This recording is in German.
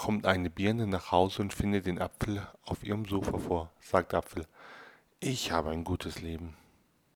kommt eine Birne nach Hause und findet den Apfel auf ihrem Sofa vor. Sagt Apfel, ich habe ein gutes Leben.